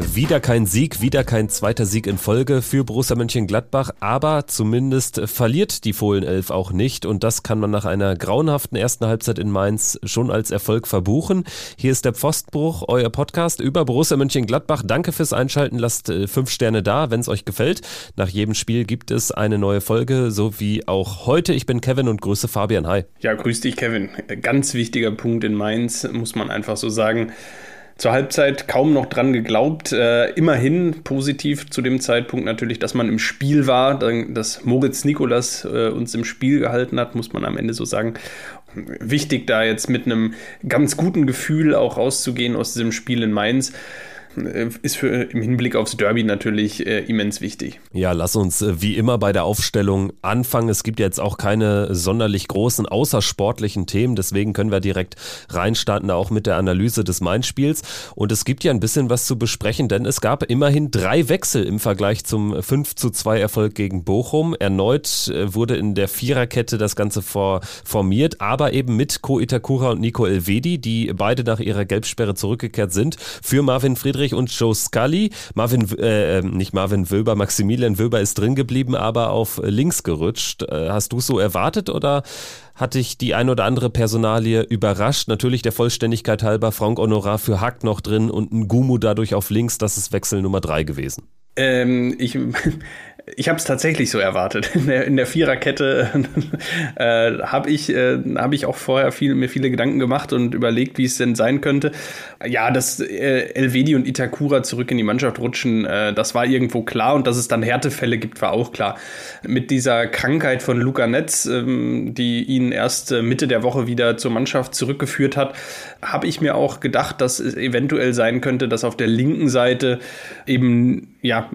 Wieder kein Sieg, wieder kein zweiter Sieg in Folge für Borussia Mönchengladbach, aber zumindest verliert die Fohlenelf auch nicht und das kann man nach einer grauenhaften ersten Halbzeit in Mainz schon als Erfolg verbuchen. Hier ist der Pfostbruch, euer Podcast über Borussia Mönchengladbach. Danke fürs Einschalten, lasst äh, fünf Sterne da, wenn es euch gefällt. Nach jedem Spiel gibt es eine neue Folge, so wie auch heute. Ich bin Kevin und grüße Fabian. Hi. Ja, grüß dich, Kevin. Ganz wichtiger Punkt in Mainz, muss man einfach so sagen zur Halbzeit kaum noch dran geglaubt. Äh, immerhin positiv zu dem Zeitpunkt natürlich, dass man im Spiel war, dass Moritz Nikolas äh, uns im Spiel gehalten hat, muss man am Ende so sagen. Wichtig da jetzt mit einem ganz guten Gefühl auch rauszugehen aus diesem Spiel in Mainz. Äh, ist für, im Hinblick aufs Derby natürlich äh, immens wichtig. Ja, lass uns äh, wie immer bei der Aufstellung anfangen. Es gibt jetzt auch keine sonderlich großen außersportlichen Themen, deswegen können wir direkt reinstarten, auch mit der Analyse des Main-Spiels. Und es gibt ja ein bisschen was zu besprechen, denn es gab immerhin drei Wechsel im Vergleich zum 5 zu 2 Erfolg gegen Bochum. Erneut äh, wurde in der Viererkette das Ganze vor, formiert, aber eben mit Ko Itakura und Nico Elvedi, die beide nach ihrer Gelbsperre zurückgekehrt sind. Für Marvin Friedrich Friedrich und Joe Scully. Marvin, äh, nicht Marvin Wöber, Maximilian Wöber ist drin geblieben, aber auf links gerutscht. Äh, hast du es so erwartet oder hat dich die ein oder andere Personalie überrascht? Natürlich der Vollständigkeit halber Frank Honorar für Hack noch drin und ein Gumu dadurch auf links. Das ist Wechsel Nummer drei gewesen. Ähm, ich ich habe es tatsächlich so erwartet. In der, in der Viererkette äh, habe ich, äh, hab ich auch vorher viel, mir viele Gedanken gemacht und überlegt, wie es denn sein könnte. Ja, dass äh, Elvedi und Itakura zurück in die Mannschaft rutschen, äh, das war irgendwo klar und dass es dann Härtefälle gibt, war auch klar. Mit dieser Krankheit von Luca Netz, ähm, die ihn erst äh, Mitte der Woche wieder zur Mannschaft zurückgeführt hat, habe ich mir auch gedacht, dass es eventuell sein könnte, dass auf der linken Seite eben ja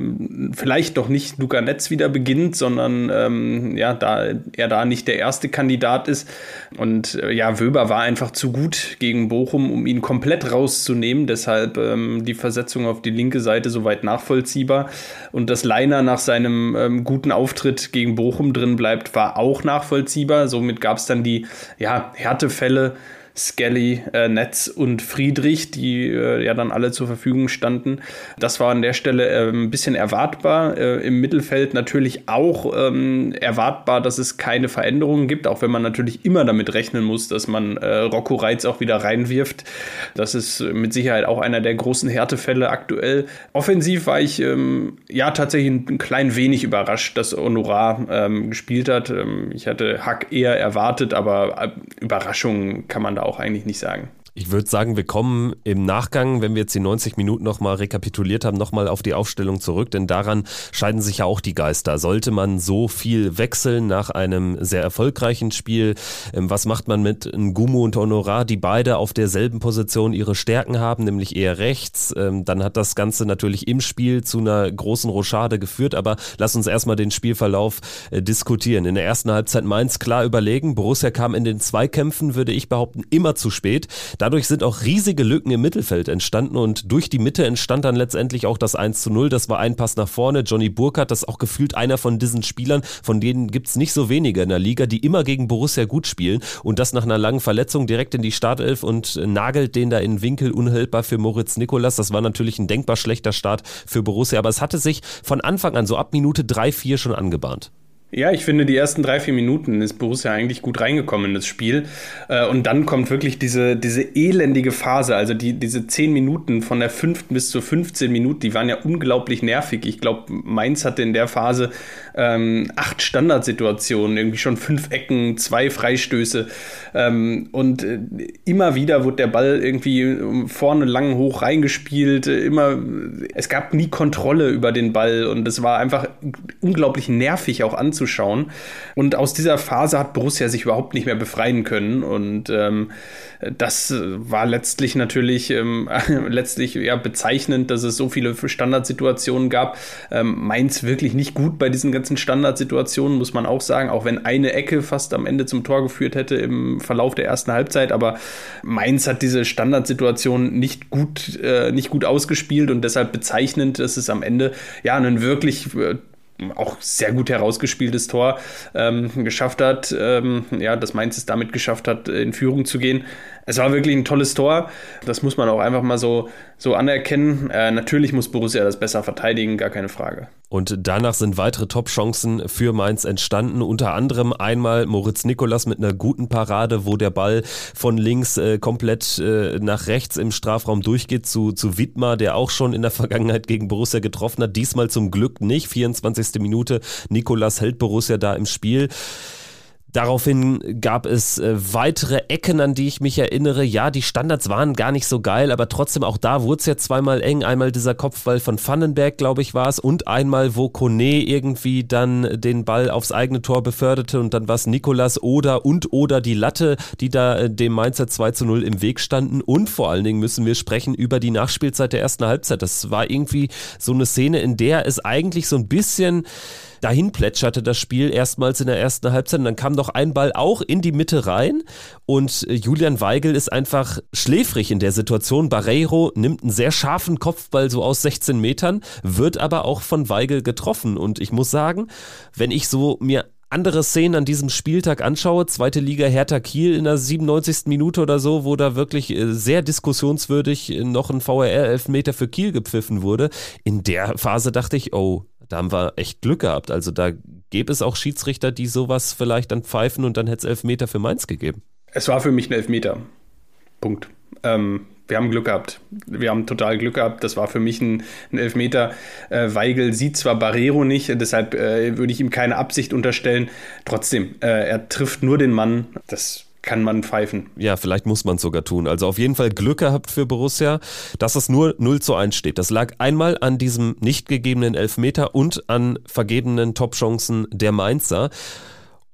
vielleicht doch nicht Luca Netz wieder beginnt, sondern ähm, ja, da er da nicht der erste Kandidat ist. Und äh, ja, Wöber war einfach zu gut gegen Bochum, um ihn komplett rauszunehmen. Deshalb ähm, die Versetzung auf die linke Seite soweit nachvollziehbar. Und dass Leiner nach seinem ähm, guten Auftritt gegen Bochum drin bleibt, war auch nachvollziehbar. Somit gab es dann die ja, Härtefälle Skelly, äh, Netz und Friedrich, die äh, ja dann alle zur Verfügung standen. Das war an der Stelle äh, ein bisschen erwartbar. Äh, Im Mittelfeld natürlich auch ähm, erwartbar, dass es keine Veränderungen gibt, auch wenn man natürlich immer damit rechnen muss, dass man äh, Rocco Reitz auch wieder reinwirft. Das ist mit Sicherheit auch einer der großen Härtefälle aktuell. Offensiv war ich ähm, ja tatsächlich ein klein wenig überrascht, dass Honorar ähm, gespielt hat. Ähm, ich hatte Hack eher erwartet, aber äh, Überraschungen kann man da auch eigentlich nicht sagen. Ich würde sagen, wir kommen im Nachgang, wenn wir jetzt die 90 Minuten nochmal rekapituliert haben, nochmal auf die Aufstellung zurück, denn daran scheiden sich ja auch die Geister. Sollte man so viel wechseln nach einem sehr erfolgreichen Spiel? Ähm, was macht man mit Ngumu und Honorar, die beide auf derselben Position ihre Stärken haben, nämlich eher rechts? Ähm, dann hat das Ganze natürlich im Spiel zu einer großen Rochade geführt, aber lass uns erstmal den Spielverlauf äh, diskutieren. In der ersten Halbzeit Mainz klar überlegen. Borussia kam in den Zweikämpfen, würde ich behaupten, immer zu spät. Dadurch sind auch riesige Lücken im Mittelfeld entstanden und durch die Mitte entstand dann letztendlich auch das 1 zu 0. Das war ein Pass nach vorne. Johnny Burkhardt, das ist auch gefühlt einer von diesen Spielern, von denen gibt es nicht so wenige in der Liga, die immer gegen Borussia gut spielen und das nach einer langen Verletzung direkt in die Startelf und nagelt den da in Winkel unhaltbar für Moritz Nikolas. Das war natürlich ein denkbar schlechter Start für Borussia, aber es hatte sich von Anfang an so ab Minute 3, 4 schon angebahnt. Ja, ich finde, die ersten drei, vier Minuten ist Borussia eigentlich gut reingekommen in das Spiel. Äh, und dann kommt wirklich diese, diese elendige Phase. Also die, diese zehn Minuten von der fünften bis zur 15 Minuten, die waren ja unglaublich nervig. Ich glaube, Mainz hatte in der Phase ähm, acht Standardsituationen, irgendwie schon fünf Ecken, zwei Freistöße. Ähm, und äh, immer wieder wurde der Ball irgendwie vorne lang hoch reingespielt. Immer, es gab nie Kontrolle über den Ball und es war einfach unglaublich nervig auch anzusehen anzuschauen. Und aus dieser Phase hat Borussia sich überhaupt nicht mehr befreien können. Und ähm, das war letztlich natürlich ähm, letztlich ja, bezeichnend, dass es so viele Standardsituationen gab. Ähm, Mainz wirklich nicht gut bei diesen ganzen Standardsituationen, muss man auch sagen, auch wenn eine Ecke fast am Ende zum Tor geführt hätte im Verlauf der ersten Halbzeit. Aber Mainz hat diese Standardsituation nicht gut, äh, nicht gut ausgespielt und deshalb bezeichnend, dass es am Ende ja ein wirklich äh, auch sehr gut herausgespieltes Tor ähm, geschafft hat, ähm, ja, dass Mainz es damit geschafft hat, in Führung zu gehen. Es war wirklich ein tolles Tor. Das muss man auch einfach mal so, so anerkennen. Äh, natürlich muss Borussia das besser verteidigen, gar keine Frage. Und danach sind weitere Top-Chancen für Mainz entstanden. Unter anderem einmal Moritz Nikolas mit einer guten Parade, wo der Ball von links äh, komplett äh, nach rechts im Strafraum durchgeht zu, zu Wittmar, der auch schon in der Vergangenheit gegen Borussia getroffen hat. Diesmal zum Glück nicht. 24. Minute. Nikolas hält Borussia da im Spiel. Daraufhin gab es äh, weitere Ecken, an die ich mich erinnere. Ja, die Standards waren gar nicht so geil, aber trotzdem auch da wurde es ja zweimal eng. Einmal dieser Kopfball von Vandenberg, glaube ich, war es, und einmal, wo Kone irgendwie dann den Ball aufs eigene Tor beförderte und dann war es Nikolas oder und oder die Latte, die da äh, dem Mainzer 2 zu 0 im Weg standen. Und vor allen Dingen müssen wir sprechen über die Nachspielzeit der ersten Halbzeit. Das war irgendwie so eine Szene, in der es eigentlich so ein bisschen dahin plätscherte das Spiel erstmals in der ersten Halbzeit. Und dann kam noch ein Ball auch in die Mitte rein und äh, Julian Weigel ist einfach schläfrig in der Situation. Barreiro nimmt einen sehr scharfen Kopfball so aus 16 Metern, wird aber auch von Weigel getroffen. Und ich muss sagen, wenn ich so mir andere Szenen an diesem Spieltag anschaue, zweite Liga Hertha Kiel in der 97. Minute oder so, wo da wirklich äh, sehr diskussionswürdig noch ein VRR-Elfmeter für Kiel gepfiffen wurde, in der Phase dachte ich, oh, da haben wir echt Glück gehabt. Also da gäbe es auch Schiedsrichter, die sowas vielleicht dann pfeifen und dann hätte es Elfmeter für Mainz gegeben. Es war für mich ein Elfmeter. Punkt. Ähm, wir haben Glück gehabt. Wir haben total Glück gehabt. Das war für mich ein, ein Elfmeter. Äh, Weigel sieht zwar Barrero nicht, deshalb äh, würde ich ihm keine Absicht unterstellen. Trotzdem, äh, er trifft nur den Mann. Das kann man pfeifen. Ja, vielleicht muss man es sogar tun. Also auf jeden Fall Glück gehabt für Borussia, dass es nur 0 zu 1 steht. Das lag einmal an diesem nicht gegebenen Elfmeter und an vergebenen Topchancen der Mainzer.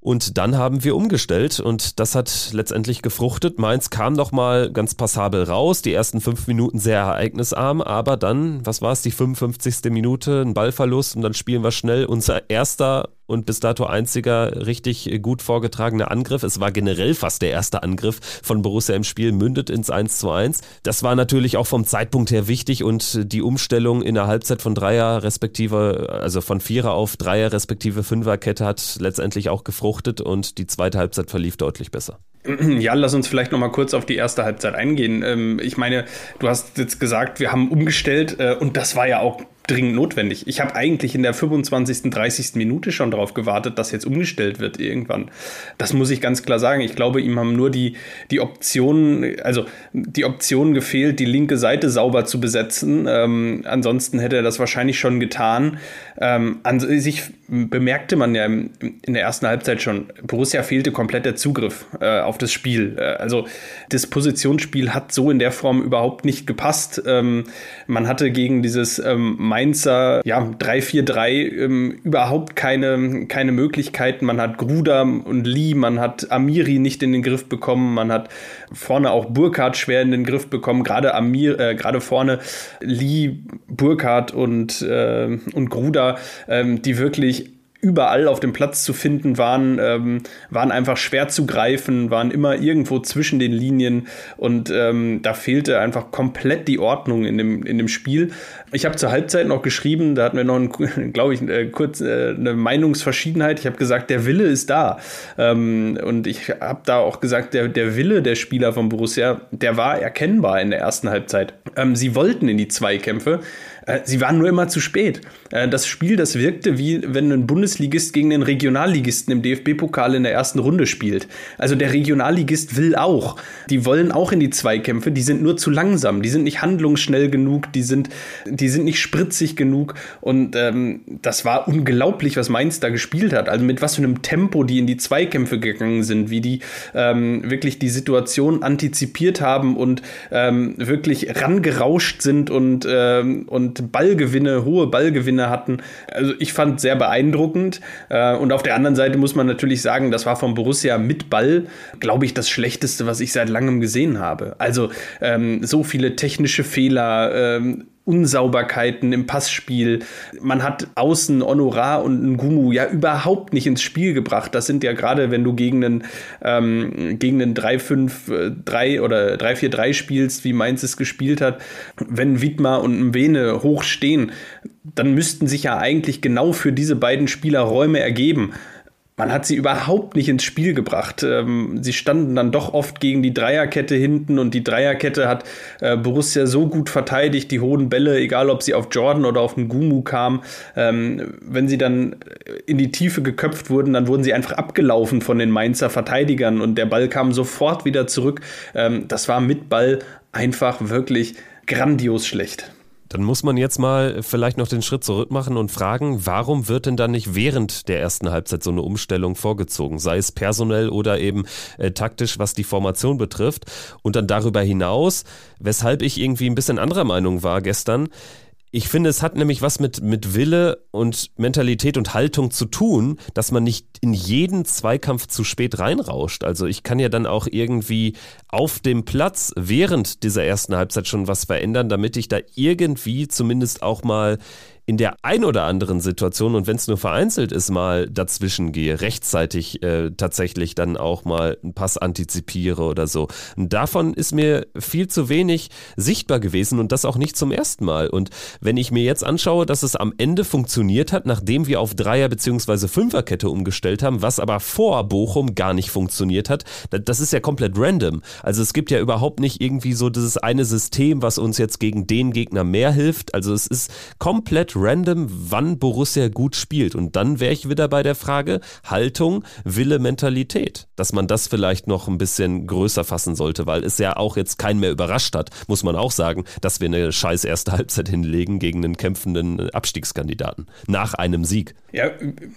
Und dann haben wir umgestellt und das hat letztendlich gefruchtet. Mainz kam noch mal ganz passabel raus, die ersten fünf Minuten sehr ereignisarm, aber dann, was war es, die 55. Minute, ein Ballverlust und dann spielen wir schnell unser erster und bis dato einziger richtig gut vorgetragener Angriff. Es war generell fast der erste Angriff von Borussia im Spiel, mündet ins 1 zu 1. Das war natürlich auch vom Zeitpunkt her wichtig und die Umstellung in der Halbzeit von Dreier respektive, also von Vierer auf Dreier respektive Fünferkette hat letztendlich auch gefruchtet und die zweite Halbzeit verlief deutlich besser. Ja, lass uns vielleicht noch mal kurz auf die erste Halbzeit eingehen. Ähm, ich meine, du hast jetzt gesagt, wir haben umgestellt äh, und das war ja auch dringend notwendig. Ich habe eigentlich in der 25., 30. Minute schon darauf gewartet, dass jetzt umgestellt wird irgendwann. Das muss ich ganz klar sagen. Ich glaube, ihm haben nur die, die Optionen, also die Optionen gefehlt, die linke Seite sauber zu besetzen. Ähm, ansonsten hätte er das wahrscheinlich schon getan. Ähm, an sich bemerkte man ja in der ersten Halbzeit schon, Borussia fehlte komplett der Zugriff äh, auf das Spiel. Äh, also das Positionsspiel hat so in der Form überhaupt nicht gepasst. Ähm, man hatte gegen dieses ähm, Mainzer ja, 3-4-3 ähm, überhaupt keine, keine Möglichkeiten. Man hat Gruda und Lee, man hat Amiri nicht in den Griff bekommen, man hat vorne auch Burkhardt schwer in den Griff bekommen, gerade Amir, äh, gerade vorne Lee, Burkhardt und, äh, und Gruda, ähm, die wirklich überall auf dem Platz zu finden waren, ähm, waren einfach schwer zu greifen, waren immer irgendwo zwischen den Linien und ähm, da fehlte einfach komplett die Ordnung in dem, in dem Spiel. Ich habe zur Halbzeit noch geschrieben, da hatten wir noch, glaube ich, äh, kurz äh, eine Meinungsverschiedenheit. Ich habe gesagt, der Wille ist da. Ähm, und ich habe da auch gesagt, der, der Wille der Spieler von Borussia, der war erkennbar in der ersten Halbzeit. Ähm, sie wollten in die Zweikämpfe. Äh, sie waren nur immer zu spät. Äh, das Spiel, das wirkte wie wenn ein Bundesligist gegen den Regionalligisten im DFB-Pokal in der ersten Runde spielt. Also der Regionalligist will auch. Die wollen auch in die Zweikämpfe, die sind nur zu langsam, die sind nicht handlungsschnell genug, die sind, die sind nicht spritzig genug. Und ähm, das war unglaublich, was Mainz da gespielt hat. Also mit was für einem Tempo die in die Zweikämpfe gegangen sind, wie die ähm, wirklich die Situation antizipiert haben und ähm, wirklich rangerauscht sind und, ähm, Ballgewinne, hohe Ballgewinne hatten. Also ich fand sehr beeindruckend. Äh, und auf der anderen Seite muss man natürlich sagen, das war von Borussia mit Ball, glaube ich, das Schlechteste, was ich seit langem gesehen habe. Also ähm, so viele technische Fehler, ähm, Unsauberkeiten im Passspiel. Man hat außen Honorar und Ngumu ja überhaupt nicht ins Spiel gebracht. Das sind ja gerade, wenn du gegen einen, ähm, einen 3-5-3 oder 3-4-3 spielst, wie Mainz es gespielt hat, wenn Widmar und Mwene hoch stehen, dann müssten sich ja eigentlich genau für diese beiden Spieler Räume ergeben man hat sie überhaupt nicht ins Spiel gebracht. Ähm, sie standen dann doch oft gegen die Dreierkette hinten und die Dreierkette hat äh, Borussia so gut verteidigt, die hohen Bälle, egal ob sie auf Jordan oder auf den Gumu kamen, ähm, wenn sie dann in die Tiefe geköpft wurden, dann wurden sie einfach abgelaufen von den Mainzer Verteidigern und der Ball kam sofort wieder zurück. Ähm, das war mit Ball einfach wirklich grandios schlecht. Dann muss man jetzt mal vielleicht noch den Schritt zurück machen und fragen, warum wird denn dann nicht während der ersten Halbzeit so eine Umstellung vorgezogen, sei es personell oder eben äh, taktisch, was die Formation betrifft. Und dann darüber hinaus, weshalb ich irgendwie ein bisschen anderer Meinung war gestern, ich finde, es hat nämlich was mit, mit Wille und Mentalität und Haltung zu tun, dass man nicht in jeden Zweikampf zu spät reinrauscht. Also ich kann ja dann auch irgendwie auf dem Platz während dieser ersten Halbzeit schon was verändern, damit ich da irgendwie zumindest auch mal in der ein oder anderen Situation und wenn es nur vereinzelt ist, mal dazwischen gehe, rechtzeitig äh, tatsächlich dann auch mal einen Pass antizipiere oder so. Und davon ist mir viel zu wenig sichtbar gewesen und das auch nicht zum ersten Mal. Und wenn ich mir jetzt anschaue, dass es am Ende funktioniert hat, nachdem wir auf Dreier- bzw. Fünferkette umgestellt haben, was aber vor Bochum gar nicht funktioniert hat, das ist ja komplett random. Also es gibt ja überhaupt nicht irgendwie so dieses eine System, was uns jetzt gegen den Gegner mehr hilft. Also es ist komplett random, wann Borussia gut spielt. Und dann wäre ich wieder bei der Frage Haltung, Wille, Mentalität. Dass man das vielleicht noch ein bisschen größer fassen sollte, weil es ja auch jetzt keinen mehr überrascht hat, muss man auch sagen, dass wir eine scheiß erste Halbzeit hinlegen gegen einen kämpfenden Abstiegskandidaten. Nach einem Sieg. Ja,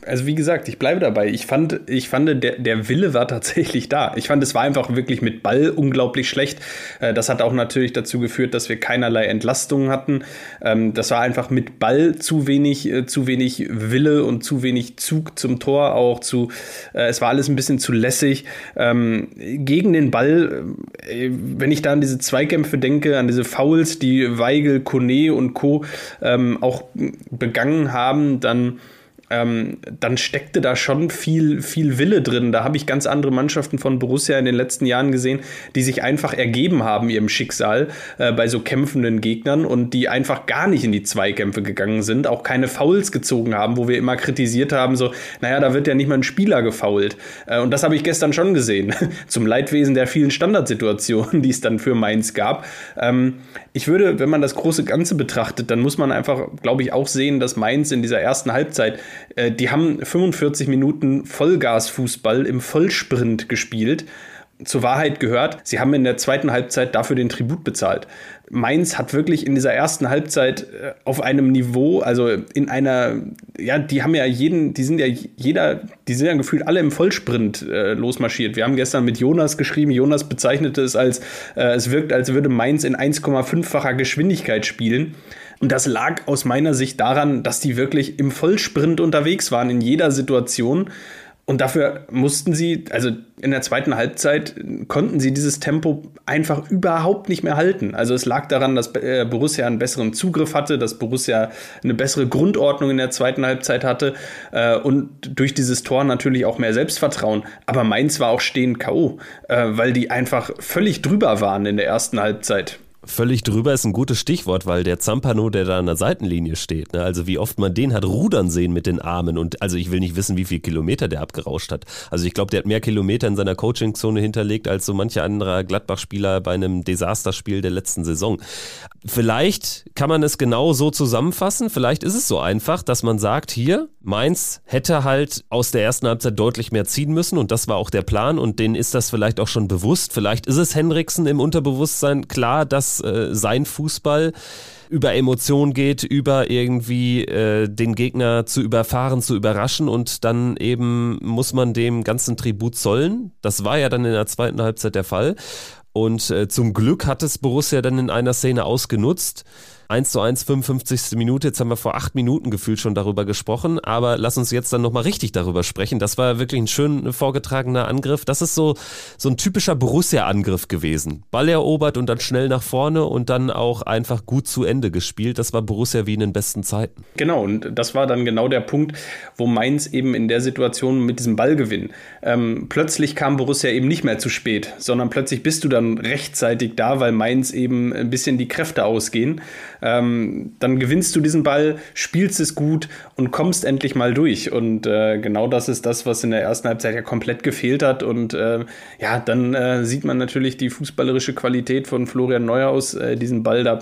also wie gesagt, ich bleibe dabei. Ich fand, ich fand der, der Wille war tatsächlich da. Ich fand, es war einfach wirklich mit Ball unglaublich schlecht. Äh, das hat auch natürlich dazu geführt, dass wir keinerlei Entlastungen hatten. Ähm, das war einfach mit Ball zu wenig, äh, zu wenig Wille und zu wenig Zug zum Tor auch zu, äh, es war alles ein bisschen zu lässig. Ähm, gegen den Ball, äh, wenn ich da an diese Zweikämpfe denke, an diese Fouls, die Weigel, Kone und Co. Ähm, auch begangen haben, dann ähm, dann steckte da schon viel, viel Wille drin. Da habe ich ganz andere Mannschaften von Borussia in den letzten Jahren gesehen, die sich einfach ergeben haben ihrem Schicksal äh, bei so kämpfenden Gegnern und die einfach gar nicht in die Zweikämpfe gegangen sind, auch keine Fouls gezogen haben, wo wir immer kritisiert haben, so, naja, da wird ja nicht mal ein Spieler gefoult. Äh, und das habe ich gestern schon gesehen, zum Leidwesen der vielen Standardsituationen, die es dann für Mainz gab. Ähm, ich würde, wenn man das große Ganze betrachtet, dann muss man einfach, glaube ich, auch sehen, dass Mainz in dieser ersten Halbzeit äh, die haben 45 Minuten Vollgasfußball im Vollsprint gespielt. Zur Wahrheit gehört, sie haben in der zweiten Halbzeit dafür den Tribut bezahlt. Mainz hat wirklich in dieser ersten Halbzeit äh, auf einem Niveau, also in einer, ja, die haben ja jeden, die sind ja jeder, die sind ja gefühlt alle im Vollsprint äh, losmarschiert. Wir haben gestern mit Jonas geschrieben, Jonas bezeichnete es als, äh, es wirkt, als würde Mainz in 1,5-facher Geschwindigkeit spielen. Und das lag aus meiner Sicht daran, dass die wirklich im Vollsprint unterwegs waren in jeder Situation. Und dafür mussten sie, also in der zweiten Halbzeit konnten sie dieses Tempo einfach überhaupt nicht mehr halten. Also es lag daran, dass äh, Borussia einen besseren Zugriff hatte, dass Borussia eine bessere Grundordnung in der zweiten Halbzeit hatte äh, und durch dieses Tor natürlich auch mehr Selbstvertrauen. Aber Mainz war auch stehend K.O., äh, weil die einfach völlig drüber waren in der ersten Halbzeit. Völlig drüber ist ein gutes Stichwort, weil der Zampano, der da an der Seitenlinie steht, ne, also wie oft man den hat rudern sehen mit den Armen und also ich will nicht wissen, wie viel Kilometer der abgerauscht hat. Also ich glaube, der hat mehr Kilometer in seiner Coachingzone hinterlegt als so mancher anderer Gladbach-Spieler bei einem Desasterspiel der letzten Saison. Vielleicht kann man es genau so zusammenfassen, vielleicht ist es so einfach, dass man sagt, hier, Mainz hätte halt aus der ersten Halbzeit deutlich mehr ziehen müssen und das war auch der Plan und denen ist das vielleicht auch schon bewusst. Vielleicht ist es Henriksen im Unterbewusstsein klar, dass äh, sein Fußball über Emotionen geht, über irgendwie äh, den Gegner zu überfahren, zu überraschen und dann eben muss man dem ganzen Tribut zollen. Das war ja dann in der zweiten Halbzeit der Fall. Und äh, zum Glück hat es Borussia dann in einer Szene ausgenutzt. 1 zu 1, 55. Minute. Jetzt haben wir vor acht Minuten gefühlt schon darüber gesprochen, aber lass uns jetzt dann nochmal richtig darüber sprechen. Das war wirklich ein schön vorgetragener Angriff. Das ist so, so ein typischer Borussia-Angriff gewesen. Ball erobert und dann schnell nach vorne und dann auch einfach gut zu Ende gespielt. Das war Borussia wie in den besten Zeiten. Genau, und das war dann genau der Punkt, wo Mainz eben in der Situation mit diesem Ballgewinn, ähm, plötzlich kam Borussia eben nicht mehr zu spät, sondern plötzlich bist du dann rechtzeitig da, weil Mainz eben ein bisschen die Kräfte ausgehen. Ähm, dann gewinnst du diesen Ball, spielst es gut und kommst endlich mal durch. Und äh, genau das ist das, was in der ersten Halbzeit ja komplett gefehlt hat. Und äh, ja, dann äh, sieht man natürlich die fußballerische Qualität von Florian Neuhaus, äh, diesen Ball da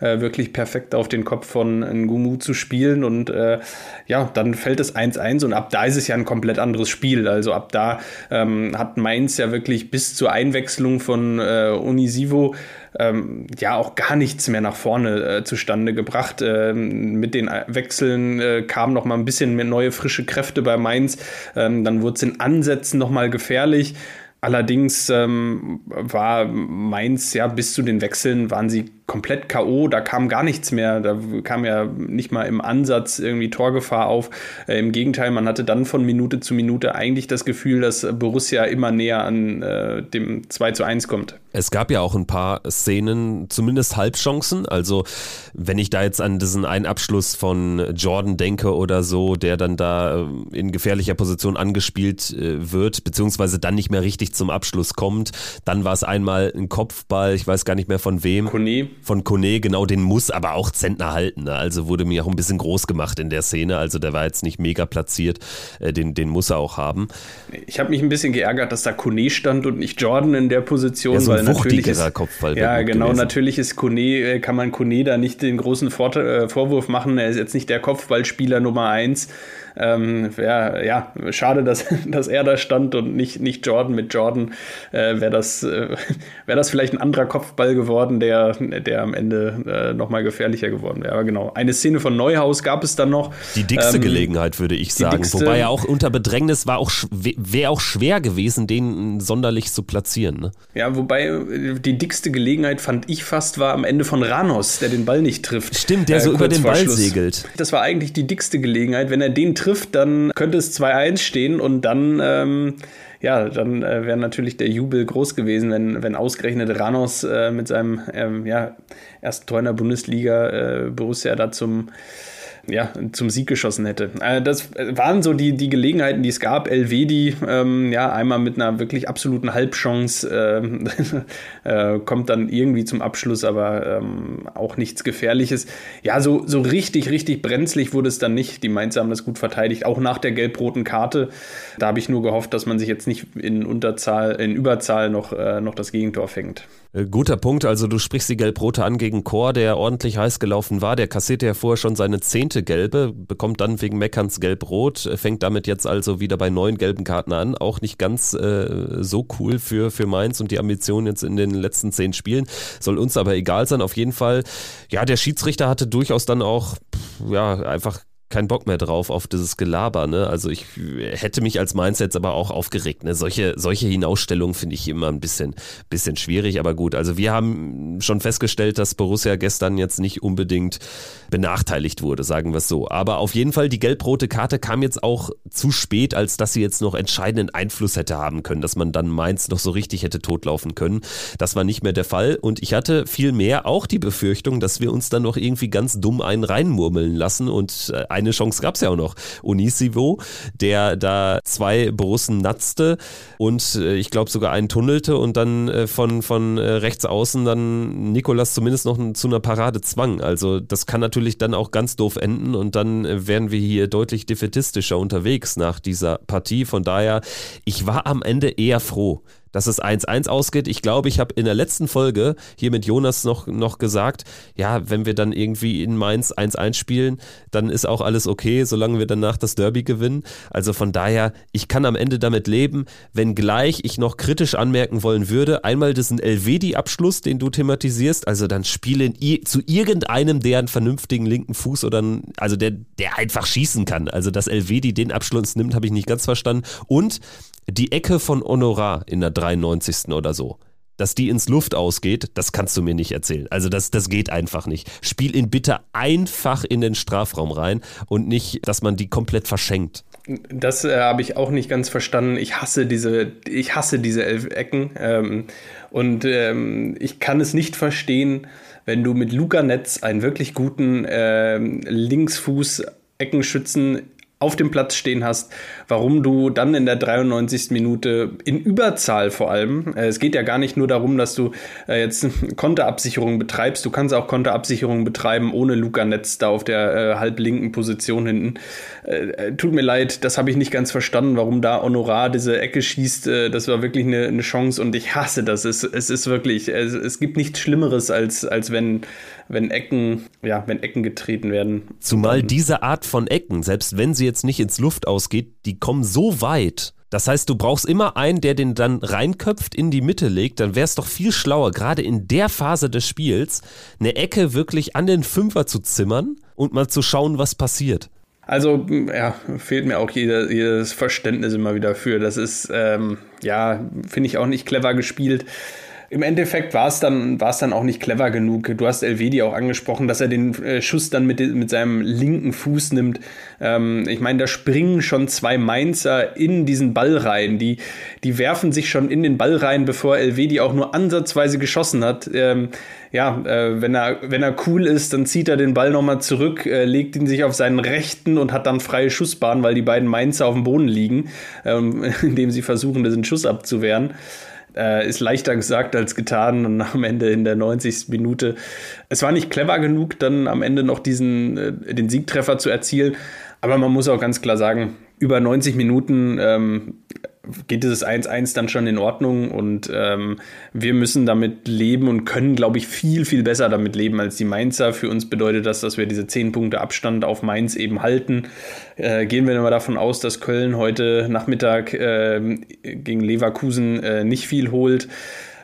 äh, wirklich perfekt auf den Kopf von Ngumu zu spielen. Und äh, ja, dann fällt es 1-1 und ab da ist es ja ein komplett anderes Spiel. Also ab da ähm, hat Mainz ja wirklich bis zur Einwechslung von Unisivo ähm, ja auch gar nichts mehr nach vorne äh, zustande gebracht. Ähm, mit den Wechseln äh, kamen noch mal ein bisschen mehr neue frische Kräfte bei Mainz. Ähm, dann wurde es in Ansätzen noch mal gefährlich. Allerdings ähm, war Mainz ja bis zu den Wechseln waren sie komplett K.O., da kam gar nichts mehr, da kam ja nicht mal im Ansatz irgendwie Torgefahr auf. Äh, Im Gegenteil, man hatte dann von Minute zu Minute eigentlich das Gefühl, dass Borussia immer näher an äh, dem 2 zu 1 kommt. Es gab ja auch ein paar Szenen, zumindest Halbchancen. Also, wenn ich da jetzt an diesen einen Abschluss von Jordan denke oder so, der dann da äh, in gefährlicher Position angespielt äh, wird, beziehungsweise dann nicht mehr richtig zum Abschluss kommt, dann war es einmal ein Kopfball, ich weiß gar nicht mehr von wem. Kone von Kone, genau, den muss aber auch Zentner halten. Ne? Also wurde mir auch ein bisschen groß gemacht in der Szene. Also der war jetzt nicht mega platziert. Äh, den, den muss er auch haben. Ich habe mich ein bisschen geärgert, dass da Kone stand und nicht Jordan in der Position. Ja, so ein weil natürlich ist, Kopfball. Ja, genau. Gewesen. Natürlich ist Kone, äh, kann man Kone da nicht den großen Vor äh, Vorwurf machen. Er ist jetzt nicht der Kopfballspieler Nummer eins. Ähm, wär, ja, schade, dass, dass er da stand und nicht, nicht Jordan. Mit Jordan äh, wäre das, äh, wär das vielleicht ein anderer Kopfball geworden, der, der am Ende äh, nochmal gefährlicher geworden wäre. Aber genau, eine Szene von Neuhaus gab es dann noch. Die dickste ähm, Gelegenheit, würde ich sagen. Dickste, Wobei er auch unter Bedrängnis war, auch wäre auch schwer gewesen, den sonderlich zu platzieren. Ne? Ja, wobei äh, die dickste Gelegenheit, fand ich fast, war am Ende von Ranos, der den Ball nicht trifft. Stimmt, der so äh, über den Ball Schluss. segelt. Das war eigentlich die dickste Gelegenheit. Wenn er den trifft, dann könnte es 2-1 stehen und dann, ähm, ja, dann äh, wäre natürlich der Jubel groß gewesen, wenn, wenn ausgerechnet Ranos äh, mit seinem ähm, ja, ersten Tor in der Bundesliga äh, Borussia da zum ja, zum Sieg geschossen hätte. Äh, das waren so die, die Gelegenheiten, die es gab. Elvedi, ähm, ja, einmal mit einer wirklich absoluten Halbchance, äh, äh, kommt dann irgendwie zum Abschluss, aber ähm, auch nichts Gefährliches. Ja, so, so richtig, richtig brenzlig wurde es dann nicht. Die Mainzer haben das gut verteidigt, auch nach der gelb-roten Karte. Da habe ich nur gehofft, dass man sich jetzt nicht in Unterzahl, in Überzahl noch, äh, noch das Gegentor fängt. Äh, guter Punkt, also du sprichst die Gelb-Rote an gegen Chor, der ordentlich heiß gelaufen war. Der kassierte ja vorher schon seine zehnte Gelbe, bekommt dann wegen Meckerns Gelb-Rot, äh, fängt damit jetzt also wieder bei neun gelben Karten an. Auch nicht ganz äh, so cool für, für Mainz und die Ambitionen jetzt in den letzten zehn Spielen. Soll uns aber egal sein, auf jeden Fall. Ja, der Schiedsrichter hatte durchaus dann auch, ja, einfach keinen Bock mehr drauf auf dieses Gelaber. Ne? Also ich hätte mich als Mindset aber auch aufgeregt. Ne? Solche, solche Hinausstellungen finde ich immer ein bisschen, bisschen schwierig, aber gut. Also wir haben schon festgestellt, dass Borussia gestern jetzt nicht unbedingt benachteiligt wurde, sagen wir es so. Aber auf jeden Fall, die gelb-rote Karte kam jetzt auch zu spät, als dass sie jetzt noch entscheidenden Einfluss hätte haben können, dass man dann Mainz noch so richtig hätte totlaufen können. Das war nicht mehr der Fall und ich hatte vielmehr auch die Befürchtung, dass wir uns dann noch irgendwie ganz dumm einen reinmurmeln lassen und ein äh, eine Chance gab es ja auch noch. Unisivo, der da zwei Borussen natzte und äh, ich glaube sogar einen tunnelte und dann äh, von, von äh, rechts außen dann Nikolas zumindest noch zu einer Parade zwang. Also das kann natürlich dann auch ganz doof enden und dann äh, wären wir hier deutlich defetistischer unterwegs nach dieser Partie. Von daher, ich war am Ende eher froh, dass es 1-1 ausgeht. Ich glaube, ich habe in der letzten Folge hier mit Jonas noch, noch gesagt, ja, wenn wir dann irgendwie in Mainz 1-1 spielen, dann ist auch alles okay, solange wir danach das Derby gewinnen. Also von daher, ich kann am Ende damit leben, wenngleich ich noch kritisch anmerken wollen würde, einmal diesen Elvedi-Abschluss, den du thematisierst, also dann spielen zu irgendeinem, der einen vernünftigen linken Fuß oder einen, also der, der einfach schießen kann. Also dass Elvedi den Abschluss nimmt, habe ich nicht ganz verstanden. Und die Ecke von Honorar in der 93. oder so. dass die ins Luft ausgeht, das kannst du mir nicht erzählen. Also das, das geht einfach nicht. Spiel ihn bitte einfach in den Strafraum rein und nicht, dass man die komplett verschenkt. Das äh, habe ich auch nicht ganz verstanden. Ich hasse diese, ich hasse diese elf Ecken. Ähm, und ähm, ich kann es nicht verstehen, wenn du mit Luca Netz einen wirklich guten ähm, Linksfuß-Eckenschützen auf dem Platz stehen hast, warum du dann in der 93. Minute in Überzahl vor allem, äh, es geht ja gar nicht nur darum, dass du äh, jetzt Konterabsicherung betreibst, du kannst auch Konterabsicherung betreiben ohne Luca Netz da auf der äh, halblinken Position hinten. Äh, äh, tut mir leid, das habe ich nicht ganz verstanden, warum da Honorar diese Ecke schießt, äh, das war wirklich eine, eine, Chance und ich hasse das, es, es ist wirklich, es, es gibt nichts Schlimmeres, als, als wenn wenn Ecken, ja, wenn Ecken getreten werden. Zumal diese Art von Ecken, selbst wenn sie jetzt nicht ins Luft ausgeht, die kommen so weit. Das heißt, du brauchst immer einen, der den dann reinköpft, in die Mitte legt. Dann wäre es doch viel schlauer, gerade in der Phase des Spiels, eine Ecke wirklich an den Fünfer zu zimmern und mal zu schauen, was passiert. Also, ja, fehlt mir auch jeder, jedes Verständnis immer wieder für. Das ist, ähm, ja, finde ich auch nicht clever gespielt im Endeffekt war es dann, dann auch nicht clever genug. Du hast Elvedi auch angesprochen, dass er den äh, Schuss dann mit, mit seinem linken Fuß nimmt. Ähm, ich meine, da springen schon zwei Mainzer in diesen Ball rein. Die, die werfen sich schon in den Ball rein, bevor Elvedi auch nur ansatzweise geschossen hat. Ähm, ja, äh, wenn, er, wenn er cool ist, dann zieht er den Ball nochmal zurück, äh, legt ihn sich auf seinen rechten und hat dann freie Schussbahn, weil die beiden Mainzer auf dem Boden liegen, ähm, indem sie versuchen, diesen Schuss abzuwehren. Äh, ist leichter gesagt als getan und am Ende in der 90. Minute. Es war nicht clever genug, dann am Ende noch diesen, äh, den Siegtreffer zu erzielen. Aber man muss auch ganz klar sagen, über 90 Minuten ähm, geht dieses 1-1 dann schon in Ordnung und ähm, wir müssen damit leben und können, glaube ich, viel, viel besser damit leben als die Mainzer. Für uns bedeutet das, dass wir diese 10 Punkte Abstand auf Mainz eben halten. Äh, gehen wir mal davon aus, dass Köln heute Nachmittag äh, gegen Leverkusen äh, nicht viel holt.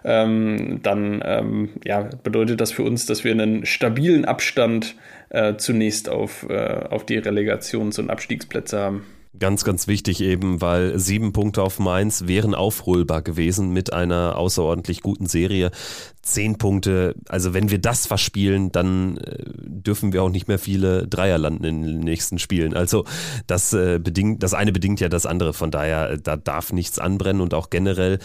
Ähm, dann ähm, ja, bedeutet das für uns, dass wir einen stabilen Abstand äh, zunächst auf, äh, auf die Relegations- und Abstiegsplätze haben. Ganz, ganz wichtig eben, weil sieben Punkte auf Mainz wären aufholbar gewesen mit einer außerordentlich guten Serie. Zehn Punkte, also wenn wir das verspielen, dann äh, dürfen wir auch nicht mehr viele Dreier landen in den nächsten Spielen. Also das äh, bedingt, das eine bedingt ja das andere. Von daher, da darf nichts anbrennen und auch generell.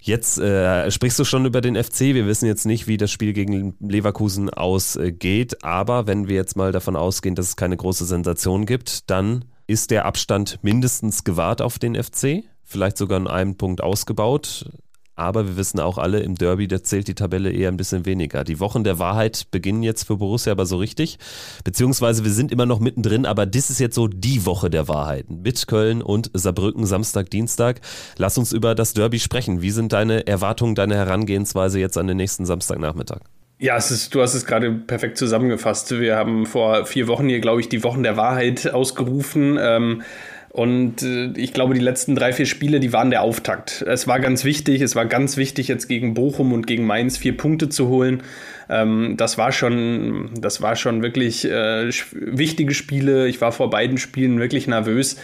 Jetzt äh, sprichst du schon über den FC. Wir wissen jetzt nicht, wie das Spiel gegen Leverkusen ausgeht. Aber wenn wir jetzt mal davon ausgehen, dass es keine große Sensation gibt, dann ist der Abstand mindestens gewahrt auf den FC, vielleicht sogar in einem Punkt ausgebaut. Aber wir wissen auch alle, im Derby, da zählt die Tabelle eher ein bisschen weniger. Die Wochen der Wahrheit beginnen jetzt für Borussia aber so richtig. Beziehungsweise wir sind immer noch mittendrin, aber das ist jetzt so die Woche der Wahrheit. Mit Köln und Saarbrücken Samstag, Dienstag. Lass uns über das Derby sprechen. Wie sind deine Erwartungen, deine Herangehensweise jetzt an den nächsten Samstagnachmittag? Ja, es ist, du hast es gerade perfekt zusammengefasst. Wir haben vor vier Wochen hier, glaube ich, die Wochen der Wahrheit ausgerufen. Ähm, und äh, ich glaube, die letzten drei, vier Spiele, die waren der Auftakt. Es war ganz wichtig, es war ganz wichtig, jetzt gegen Bochum und gegen Mainz vier Punkte zu holen. Ähm, das war schon, das war schon wirklich äh, wichtige Spiele. Ich war vor beiden Spielen wirklich nervös.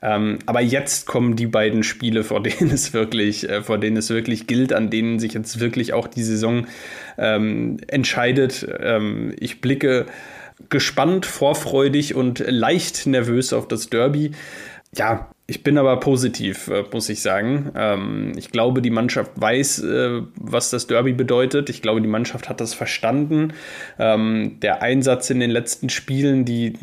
Ähm, aber jetzt kommen die beiden Spiele, vor denen es wirklich, äh, vor denen es wirklich gilt, an denen sich jetzt wirklich auch die Saison ähm, entscheidet. Ähm, ich blicke gespannt, vorfreudig und leicht nervös auf das Derby. Ja, ich bin aber positiv, äh, muss ich sagen. Ähm, ich glaube, die Mannschaft weiß, äh, was das Derby bedeutet. Ich glaube, die Mannschaft hat das verstanden. Ähm, der Einsatz in den letzten Spielen, die,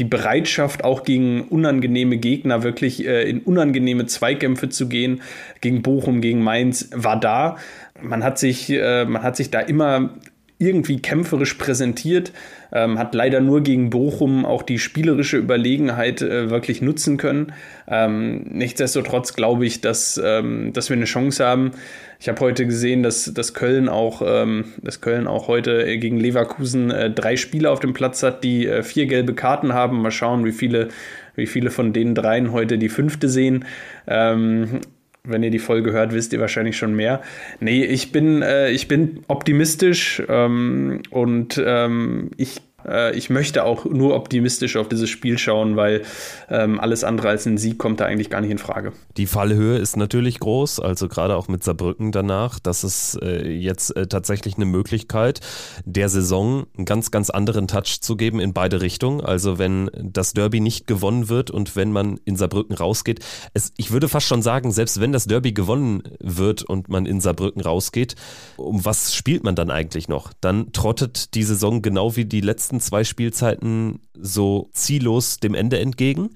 die Bereitschaft, auch gegen unangenehme Gegner wirklich äh, in unangenehme Zweikämpfe zu gehen, gegen Bochum, gegen Mainz, war da. Man hat sich, man hat sich da immer irgendwie kämpferisch präsentiert, ähm, hat leider nur gegen Bochum auch die spielerische Überlegenheit äh, wirklich nutzen können. Ähm, nichtsdestotrotz glaube ich, dass, ähm, dass wir eine Chance haben. Ich habe heute gesehen, dass, dass, Köln auch, ähm, dass Köln auch heute gegen Leverkusen äh, drei Spieler auf dem Platz hat, die äh, vier gelbe Karten haben. Mal schauen, wie viele, wie viele von den dreien heute die fünfte sehen. Ähm, wenn ihr die Folge hört, wisst ihr wahrscheinlich schon mehr. Nee, ich bin, äh, ich bin optimistisch ähm, und ähm, ich Äh, ich möchte auch nur optimistisch auf dieses Spiel schauen, weil ähm, alles andere als ein Sieg kommt da eigentlich gar nicht in Frage. Die Fallhöhe ist natürlich groß, also gerade auch mit Saarbrücken danach. Das ist äh, jetzt äh, tatsächlich eine Möglichkeit, der Saison einen ganz, ganz anderen Touch zu geben in beide Richtungen. Also wenn das Derby nicht gewonnen wird und wenn man in Saarbrücken rausgeht, es, ich würde fast schon sagen, selbst wenn das Derby gewonnen wird und man in Saarbrücken rausgeht, um was spielt man dann eigentlich noch? Dann trottet die Saison genau wie die letzten zwei Spielzeiten so ziellos dem Ende entgegen.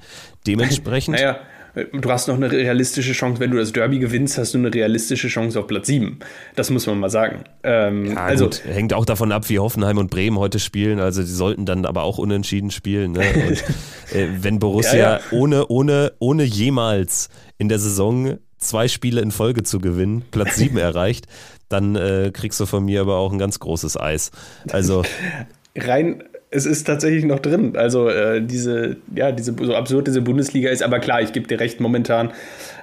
Dementsprechend. naja du hast noch eine realistische Chance, wenn du das Derby gewinnst, hast du eine realistische Chance auf Platz 7. Das muss man mal sagen. Ähm, ja, also gut. hängt auch davon ab, wie Hoffenheim und Bremen heute spielen. Also die sollten dann aber auch unentschieden spielen. Ne? Und, äh, wenn Borussia ja, ja. ohne ohne ohne jemals in der Saison zwei Spiele in Folge zu gewinnen, Platz 7 erreicht, dann äh, kriegst du von mir aber auch ein ganz großes Eis. Also rein es ist tatsächlich noch drin. Also äh, diese, ja, diese so absurd diese Bundesliga ist, aber klar, ich gebe dir recht, momentan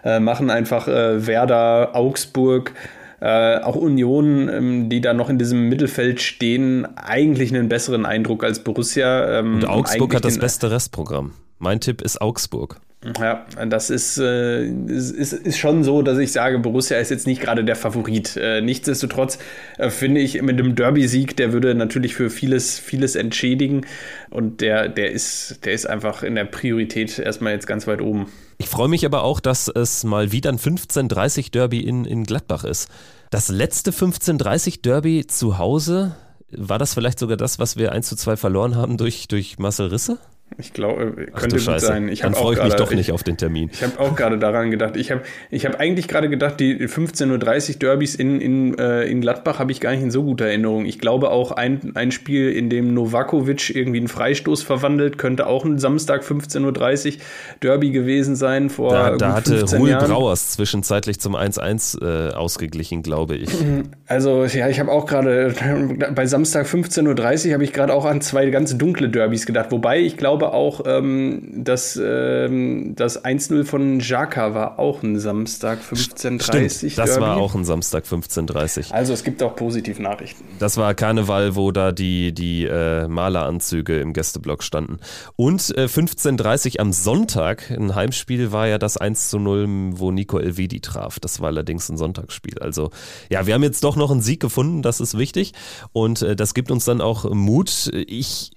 äh, machen einfach äh, Werder, Augsburg, äh, auch Union, ähm, die da noch in diesem Mittelfeld stehen, eigentlich einen besseren Eindruck als Borussia. Ähm, Und Augsburg hat das beste Restprogramm. Mein Tipp ist Augsburg. Ja, das ist, äh, ist, ist, schon so, dass ich sage, Borussia ist jetzt nicht gerade der Favorit. Äh, nichtsdestotrotz äh, finde ich, mit dem Derby-Sieg, der würde natürlich für vieles, vieles entschädigen. Und der, der, ist, der ist einfach in der Priorität erstmal jetzt ganz weit oben. Ich freue mich aber auch, dass es mal wieder ein 15:30 Derby in, in Gladbach ist. Das letzte 15:30 Derby zu Hause, war das vielleicht sogar das, was wir 1 zu 2 verloren haben durch, durch Marcel Risse? Ich glaube, könnte gut sein. Ich Dann freue ich mich doch nicht ich, auf den Termin. Ich habe auch gerade daran gedacht. Ich habe ich hab eigentlich gerade gedacht, die 15.30 Uhr Derbys in, in, äh, in Gladbach habe ich gar nicht in so guter Erinnerung. Ich glaube auch ein, ein Spiel, in dem Novakovic irgendwie einen Freistoß verwandelt, könnte auch ein Samstag 15.30 Uhr Derby gewesen sein. Vor da, da hatte Ruhl Brauers zwischenzeitlich zum 1-1 äh, ausgeglichen, glaube ich. Also ja, ich habe auch gerade bei Samstag 15.30 Uhr habe ich gerade auch an zwei ganz dunkle Derbys gedacht. Wobei ich glaube, glaube auch, ähm, dass ähm, das 1-0 von Jaka war auch ein Samstag 15.30 Das war auch ein Samstag 15.30 Also es gibt auch positive Nachrichten. Das war Karneval, wo da die, die äh, Maleranzüge im Gästeblock standen. Und äh, 15.30 am Sonntag, ein Heimspiel, war ja das 1 0, wo Nico Elvedi traf. Das war allerdings ein Sonntagsspiel. Also ja, wir haben jetzt doch noch einen Sieg gefunden, das ist wichtig. Und äh, das gibt uns dann auch Mut. Ich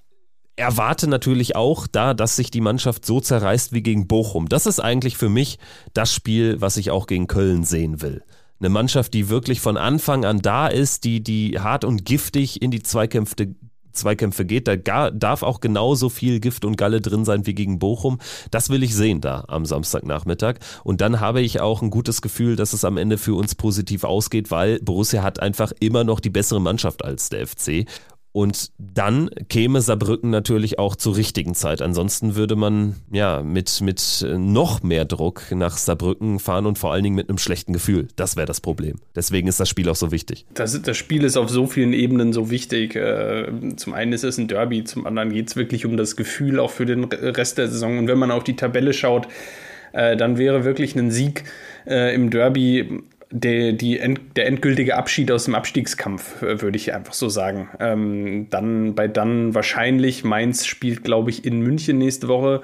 erwarte natürlich auch da, dass sich die Mannschaft so zerreißt wie gegen Bochum. Das ist eigentlich für mich das Spiel, was ich auch gegen Köln sehen will. Eine Mannschaft, die wirklich von Anfang an da ist, die, die hart und giftig in die Zweikämpfe, Zweikämpfe geht. Da gar, darf auch genauso viel Gift und Galle drin sein wie gegen Bochum. Das will ich sehen da am Samstagnachmittag. Und dann habe ich auch ein gutes Gefühl, dass es am Ende für uns positiv ausgeht, weil Borussia hat einfach immer noch die bessere Mannschaft als der FC. Und dann käme Saarbrücken natürlich auch zur richtigen Zeit. Ansonsten würde man ja mit, mit noch mehr Druck nach Saarbrücken fahren und vor allen Dingen mit einem schlechten Gefühl. Das wäre das Problem. Deswegen ist das Spiel auch so wichtig. Das, das Spiel ist auf so vielen Ebenen so wichtig. Äh, zum einen ist es ein Derby, zum anderen geht es wirklich um das Gefühl auch für den Rest der Saison. Und wenn man auf die Tabelle schaut, äh, dann wäre wirklich ein Sieg äh, im Derby der, die der endgültige Abschied aus dem Abstiegskampf, äh, würde ich einfach so sagen. Ähm, dann bei dann wahrscheinlich, Mainz spielt, glaube ich, in München nächste Woche,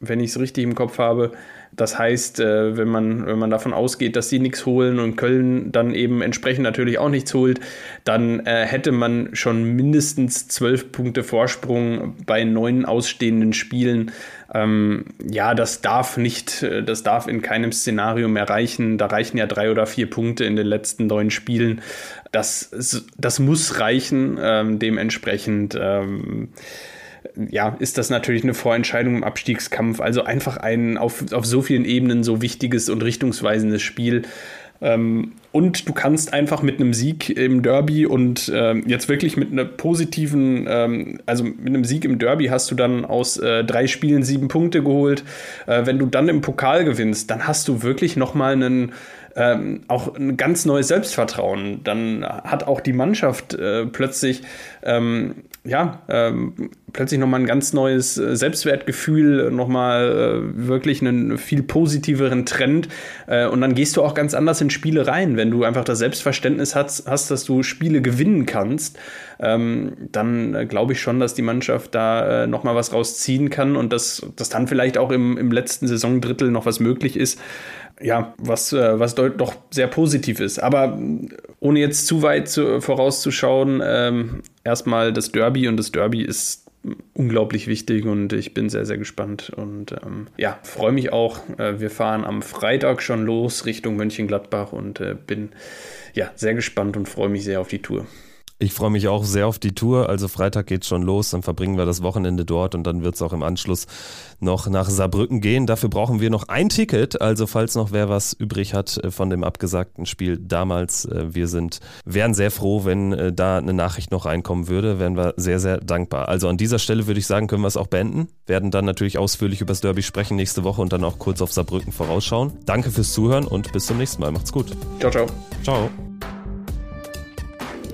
wenn ich es richtig im Kopf habe. Das heißt, äh, wenn, man, wenn man davon ausgeht, dass sie nichts holen und Köln dann eben entsprechend natürlich auch nichts holt, dann äh, hätte man schon mindestens zwölf Punkte Vorsprung bei neun ausstehenden Spielen. Ähm, ja, das darf nicht, äh, das darf in keinem Szenario mehr reichen. Da reichen ja drei oder vier Punkte in den letzten neun Spielen. Das, das muss reichen. Ähm, dementsprechend ähm, ja, ist das natürlich eine Vorentscheidung im Abstiegskampf. Also einfach ein auf, auf so vielen Ebenen so wichtiges und richtungsweisendes Spiel. Ähm, und du kannst einfach mit einem Sieg im Derby und ähm, jetzt wirklich mit einer positiven, ähm, also mit einem Sieg im Derby hast du dann aus äh, drei Spielen sieben Punkte geholt. Äh, wenn du dann im Pokal gewinnst, dann hast du wirklich nochmal einen ähm, auch ein ganz neues Selbstvertrauen. Dann hat auch die Mannschaft äh, plötzlich ähm, ja, ähm, plötzlich nochmal ein ganz neues äh, Selbstwertgefühl, nochmal äh, wirklich einen viel positiveren Trend. Äh, und dann gehst du auch ganz anders in Spiele rein. wenn du einfach das Selbstverständnis hast, hast dass du Spiele gewinnen kannst, ähm, dann äh, glaube ich schon, dass die Mannschaft da äh, nochmal was rausziehen kann und dass, dass dann vielleicht auch im, im letzten Saisondrittel noch was möglich ist. Ja, was, äh, was doch sehr positiv ist. Aber ohne jetzt zu weit zu, vorauszuschauen, ähm, erstmal das Derby und das Derby ist unglaublich wichtig und ich bin sehr, sehr gespannt und ähm, ja, freue mich auch. Äh, wir fahren am Freitag schon los Richtung Mönchengladbach und äh, bin ja sehr gespannt und freue mich sehr auf die Tour. Ich freue mich auch sehr auf die Tour. Also Freitag geht's schon los, dann verbringen wir das Wochenende dort und dann wird's auch im Anschluss noch nach Saarbrücken gehen. Dafür brauchen wir noch ein Ticket. Also falls noch wer was übrig hat äh, von dem abgesagten Spiel damals, äh, wir sind, wären sehr froh, wenn äh, da eine Nachricht noch reinkommen würde. Wären wir sehr, sehr dankbar. Also an dieser Stelle würde ich sagen, können wir es auch beenden. Werden dann natürlich ausführlich über das Derby sprechen nächste Woche und dann auch kurz auf Saarbrücken vorausschauen. Danke fürs Zuhören und bis zum nächsten Mal. Macht's gut. Ciao, ciao. Ciao.